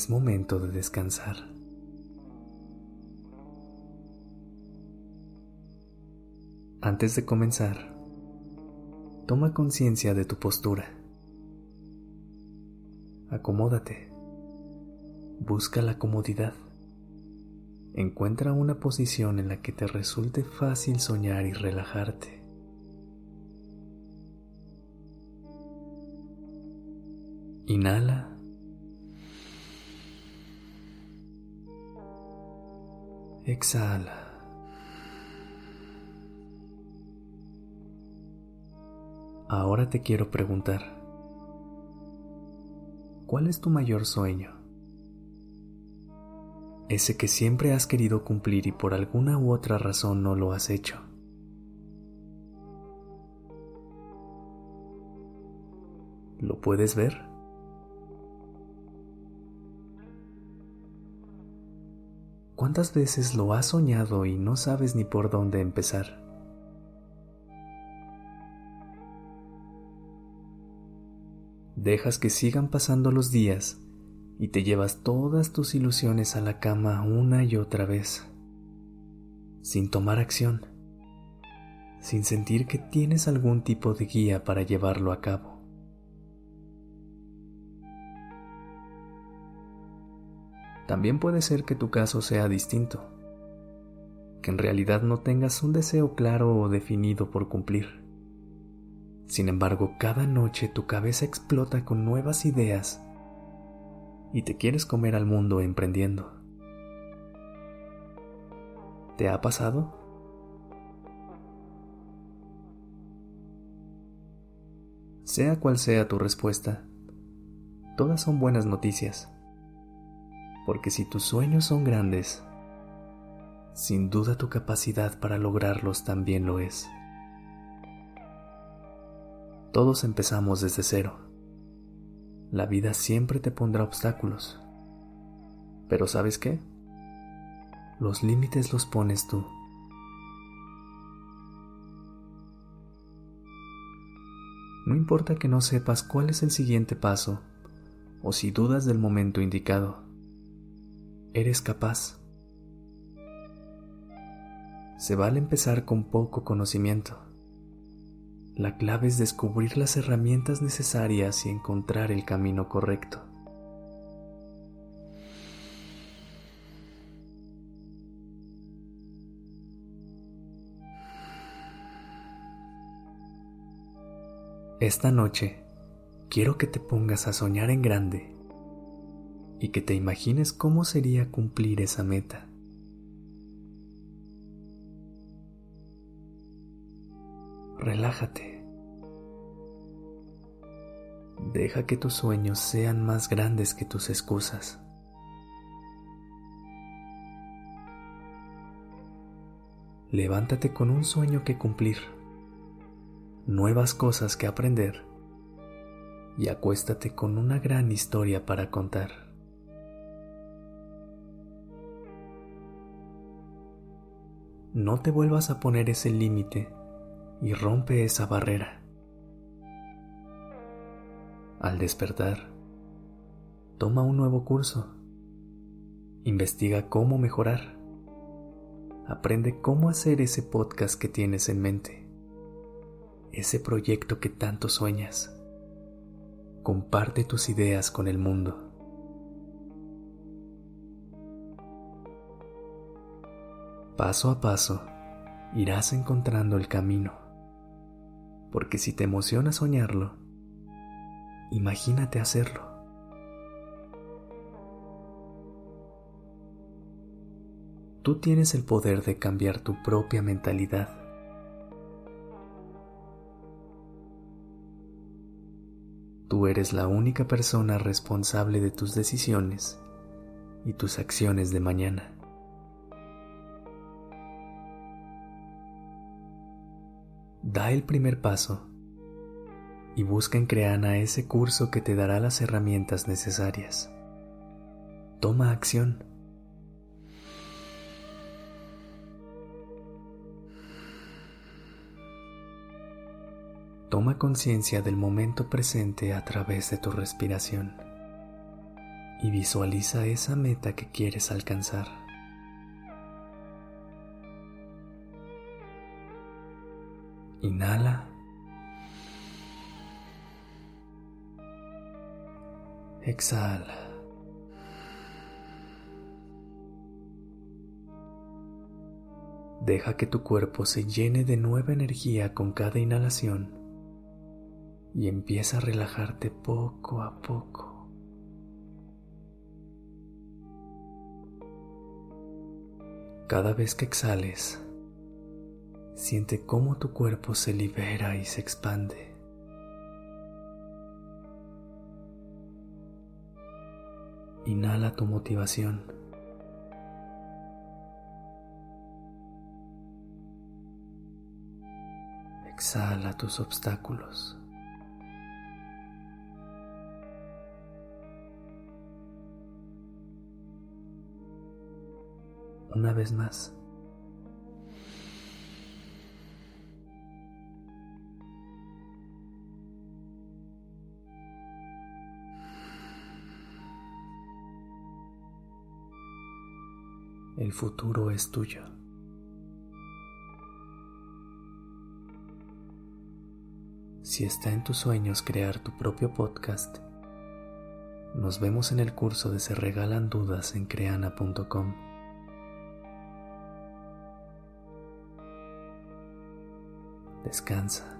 Es momento de descansar. Antes de comenzar, toma conciencia de tu postura. Acomódate. Busca la comodidad. Encuentra una posición en la que te resulte fácil soñar y relajarte. Inhala. Exhala. Ahora te quiero preguntar, ¿cuál es tu mayor sueño? ese que siempre has querido cumplir y por alguna u otra razón no lo has hecho. ¿Lo puedes ver? ¿Cuántas veces lo has soñado y no sabes ni por dónde empezar? Dejas que sigan pasando los días y te llevas todas tus ilusiones a la cama una y otra vez, sin tomar acción, sin sentir que tienes algún tipo de guía para llevarlo a cabo. También puede ser que tu caso sea distinto, que en realidad no tengas un deseo claro o definido por cumplir. Sin embargo, cada noche tu cabeza explota con nuevas ideas y te quieres comer al mundo emprendiendo. ¿Te ha pasado? Sea cual sea tu respuesta, todas son buenas noticias, porque si tus sueños son grandes, sin duda tu capacidad para lograrlos también lo es. Todos empezamos desde cero la vida siempre te pondrá obstáculos. Pero ¿sabes qué? Los límites los pones tú. No importa que no sepas cuál es el siguiente paso o si dudas del momento indicado, eres capaz. Se vale empezar con poco conocimiento la clave es descubrir las herramientas necesarias y encontrar el camino correcto. Esta noche quiero que te pongas a soñar en grande y que te imagines cómo sería cumplir esa meta. relájate. Deja que tus sueños sean más grandes que tus excusas. Levántate con un sueño que cumplir, nuevas cosas que aprender y acuéstate con una gran historia para contar. No te vuelvas a poner ese límite y rompe esa barrera. Al despertar, toma un nuevo curso, investiga cómo mejorar, aprende cómo hacer ese podcast que tienes en mente, ese proyecto que tanto sueñas. Comparte tus ideas con el mundo. Paso a paso, irás encontrando el camino porque si te emociona soñarlo, imagínate hacerlo. Tú tienes el poder de cambiar tu propia mentalidad. Tú eres la única persona responsable de tus decisiones y tus acciones de mañana. Da el primer paso y busca en Creana ese curso que te dará las herramientas necesarias. Toma acción. Toma conciencia del momento presente a través de tu respiración y visualiza esa meta que quieres alcanzar. Inhala. Exhala. Deja que tu cuerpo se llene de nueva energía con cada inhalación y empieza a relajarte poco a poco. Cada vez que exhales, siente cómo tu cuerpo se libera y se expande. Inhala tu motivación. Exhala tus obstáculos. una vez más. El futuro es tuyo. Si está en tus sueños crear tu propio podcast, nos vemos en el curso de Se Regalan Dudas en creana.com. Descansa.